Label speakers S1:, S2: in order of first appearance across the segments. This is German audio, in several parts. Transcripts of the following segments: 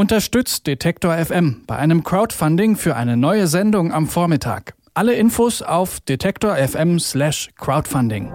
S1: Unterstützt Detektor FM bei einem Crowdfunding für eine neue Sendung am Vormittag. Alle Infos auf detektor FM/slash crowdfunding.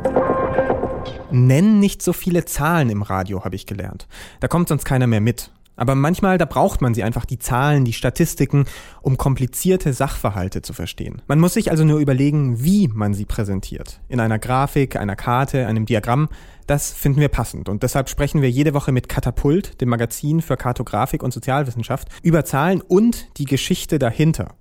S2: Nenn nicht so viele Zahlen im Radio, habe ich gelernt. Da kommt sonst keiner mehr mit. Aber manchmal, da braucht man sie einfach, die Zahlen, die Statistiken, um komplizierte Sachverhalte zu verstehen. Man muss sich also nur überlegen, wie man sie präsentiert. In einer Grafik, einer Karte, einem Diagramm. Das finden wir passend. Und deshalb sprechen wir jede Woche mit Katapult, dem Magazin für Kartografik und Sozialwissenschaft, über Zahlen und die Geschichte dahinter.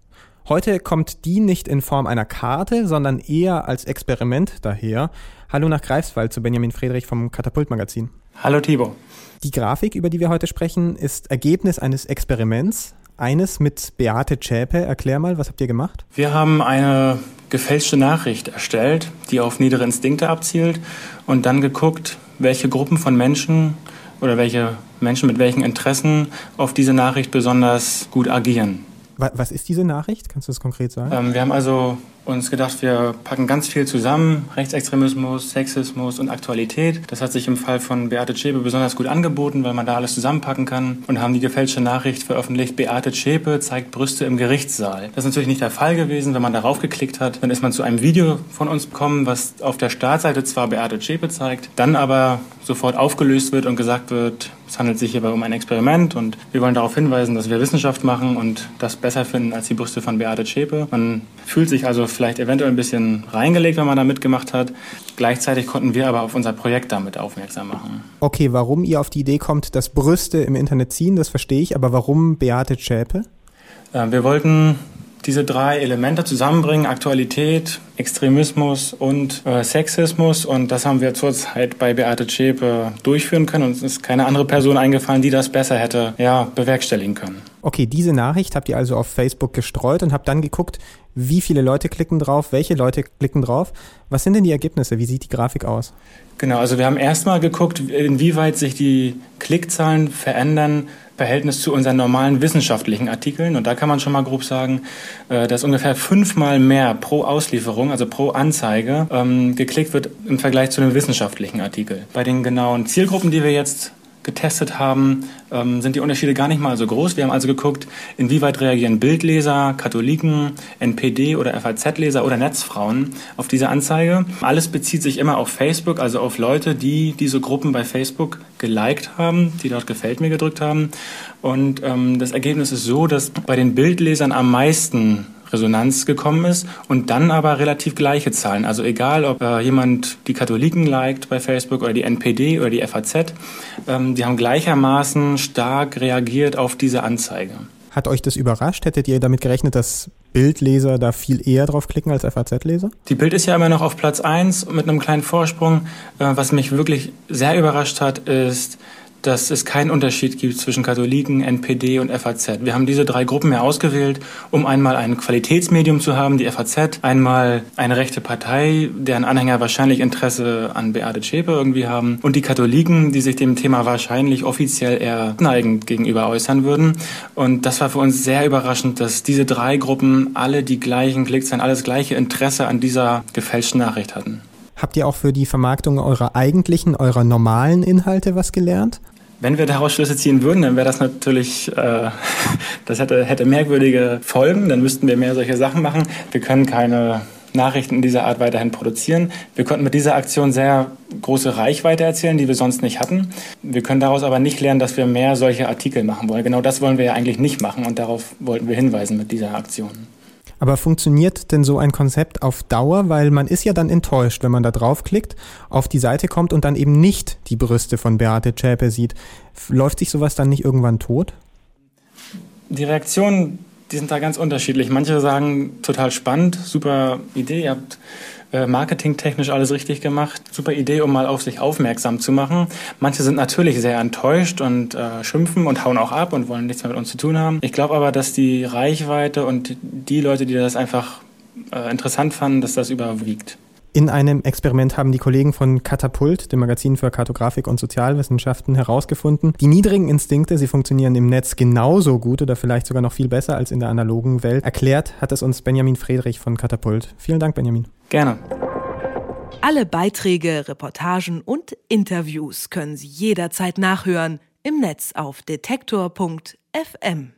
S2: Heute kommt die nicht in Form einer Karte, sondern eher als Experiment daher. Hallo nach Greifswald zu Benjamin Friedrich vom Katapult-Magazin.
S3: Hallo Thibaut.
S2: Die Grafik, über die wir heute sprechen, ist Ergebnis eines Experiments. Eines mit Beate Zschäpe. Erklär mal, was habt ihr gemacht?
S3: Wir haben eine gefälschte Nachricht erstellt, die auf niedere Instinkte abzielt und dann geguckt, welche Gruppen von Menschen oder welche Menschen mit welchen Interessen auf diese Nachricht besonders gut agieren.
S2: Was ist diese Nachricht? Kannst du das konkret sagen?
S3: Ähm, wir haben also uns gedacht, wir packen ganz viel zusammen. Rechtsextremismus, Sexismus und Aktualität. Das hat sich im Fall von Beate Zschäpe besonders gut angeboten, weil man da alles zusammenpacken kann. Und haben die gefälschte Nachricht veröffentlicht, Beate Zschäpe zeigt Brüste im Gerichtssaal. Das ist natürlich nicht der Fall gewesen. Wenn man darauf geklickt hat, dann ist man zu einem Video von uns gekommen, was auf der Startseite zwar Beate Zschäpe zeigt, dann aber sofort aufgelöst wird und gesagt wird, es handelt sich hierbei um ein Experiment und wir wollen darauf hinweisen, dass wir Wissenschaft machen und das besser finden als die Brüste von Beate Zschäpe. Man fühlt sich also vielleicht eventuell ein bisschen reingelegt, wenn man da mitgemacht hat. Gleichzeitig konnten wir aber auf unser Projekt damit aufmerksam machen.
S2: Okay, warum ihr auf die Idee kommt, dass Brüste im Internet ziehen, das verstehe ich, aber warum Beate Zschäpe?
S3: Äh, wir wollten diese drei Elemente zusammenbringen, Aktualität, Extremismus und äh, Sexismus. Und das haben wir zurzeit bei Beate Zschäpe durchführen können. Und es ist keine andere Person eingefallen, die das besser hätte ja, bewerkstelligen können.
S2: Okay, diese Nachricht habt ihr also auf Facebook gestreut und habt dann geguckt, wie viele Leute klicken drauf, welche Leute klicken drauf. Was sind denn die Ergebnisse? Wie sieht die Grafik aus?
S3: Genau, also wir haben erstmal geguckt, inwieweit sich die Klickzahlen verändern Verhältnis zu unseren normalen wissenschaftlichen Artikeln. Und da kann man schon mal grob sagen, äh, dass ungefähr fünfmal mehr pro Auslieferung, also pro Anzeige, ähm, geklickt wird im Vergleich zu einem wissenschaftlichen Artikel. Bei den genauen Zielgruppen, die wir jetzt getestet haben, ähm, sind die Unterschiede gar nicht mal so groß. Wir haben also geguckt, inwieweit reagieren Bildleser, Katholiken, NPD oder FAZ-Leser oder Netzfrauen auf diese Anzeige. Alles bezieht sich immer auf Facebook, also auf Leute, die diese Gruppen bei Facebook geliked haben, die dort gefällt mir gedrückt haben. Und ähm, das Ergebnis ist so, dass bei den Bildlesern am meisten Resonanz gekommen ist und dann aber relativ gleiche Zahlen. Also egal, ob äh, jemand die Katholiken liked bei Facebook oder die NPD oder die FAZ, ähm, die haben gleichermaßen stark reagiert auf diese Anzeige.
S2: Hat euch das überrascht? Hättet ihr damit gerechnet, dass Bildleser da viel eher drauf klicken als FAZ-Leser?
S3: Die Bild ist ja immer noch auf Platz 1 mit einem kleinen Vorsprung. Äh, was mich wirklich sehr überrascht hat, ist, dass es keinen Unterschied gibt zwischen Katholiken, NPD und FAZ. Wir haben diese drei Gruppen ja ausgewählt, um einmal ein Qualitätsmedium zu haben, die FAZ, einmal eine rechte Partei, deren Anhänger wahrscheinlich Interesse an Beate Zschäpe irgendwie haben und die Katholiken, die sich dem Thema wahrscheinlich offiziell eher neigend gegenüber äußern würden. Und das war für uns sehr überraschend, dass diese drei Gruppen alle die gleichen Klicks, alles gleiche Interesse an dieser gefälschten Nachricht hatten.
S2: Habt ihr auch für die Vermarktung eurer eigentlichen, eurer normalen Inhalte was gelernt?
S3: Wenn wir daraus Schlüsse ziehen würden, dann wäre das natürlich, äh, das hätte, hätte merkwürdige Folgen, dann müssten wir mehr solche Sachen machen. Wir können keine Nachrichten in dieser Art weiterhin produzieren. Wir konnten mit dieser Aktion sehr große Reichweite erzielen, die wir sonst nicht hatten. Wir können daraus aber nicht lernen, dass wir mehr solche Artikel machen wollen. Genau das wollen wir ja eigentlich nicht machen und darauf wollten wir hinweisen mit dieser Aktion.
S2: Aber funktioniert denn so ein Konzept auf Dauer? Weil man ist ja dann enttäuscht, wenn man da draufklickt, auf die Seite kommt und dann eben nicht die Brüste von Beate Zschäpe sieht. Läuft sich sowas dann nicht irgendwann tot?
S3: Die Reaktionen, die sind da ganz unterschiedlich. Manche sagen total spannend, super Idee, ihr habt äh, marketingtechnisch alles richtig gemacht. Super Idee, um mal auf sich aufmerksam zu machen. Manche sind natürlich sehr enttäuscht und äh, schimpfen und hauen auch ab und wollen nichts mehr mit uns zu tun haben. Ich glaube aber, dass die Reichweite und die Leute, die das einfach äh, interessant fanden, dass das überwiegt.
S2: In einem Experiment haben die Kollegen von Katapult, dem Magazin für Kartografik und Sozialwissenschaften, herausgefunden, die niedrigen Instinkte, sie funktionieren im Netz genauso gut oder vielleicht sogar noch viel besser als in der analogen Welt. Erklärt hat es uns Benjamin Friedrich von Katapult. Vielen Dank, Benjamin.
S3: Gerne.
S4: Alle Beiträge, Reportagen und Interviews können Sie jederzeit nachhören im Netz auf detektor.fm.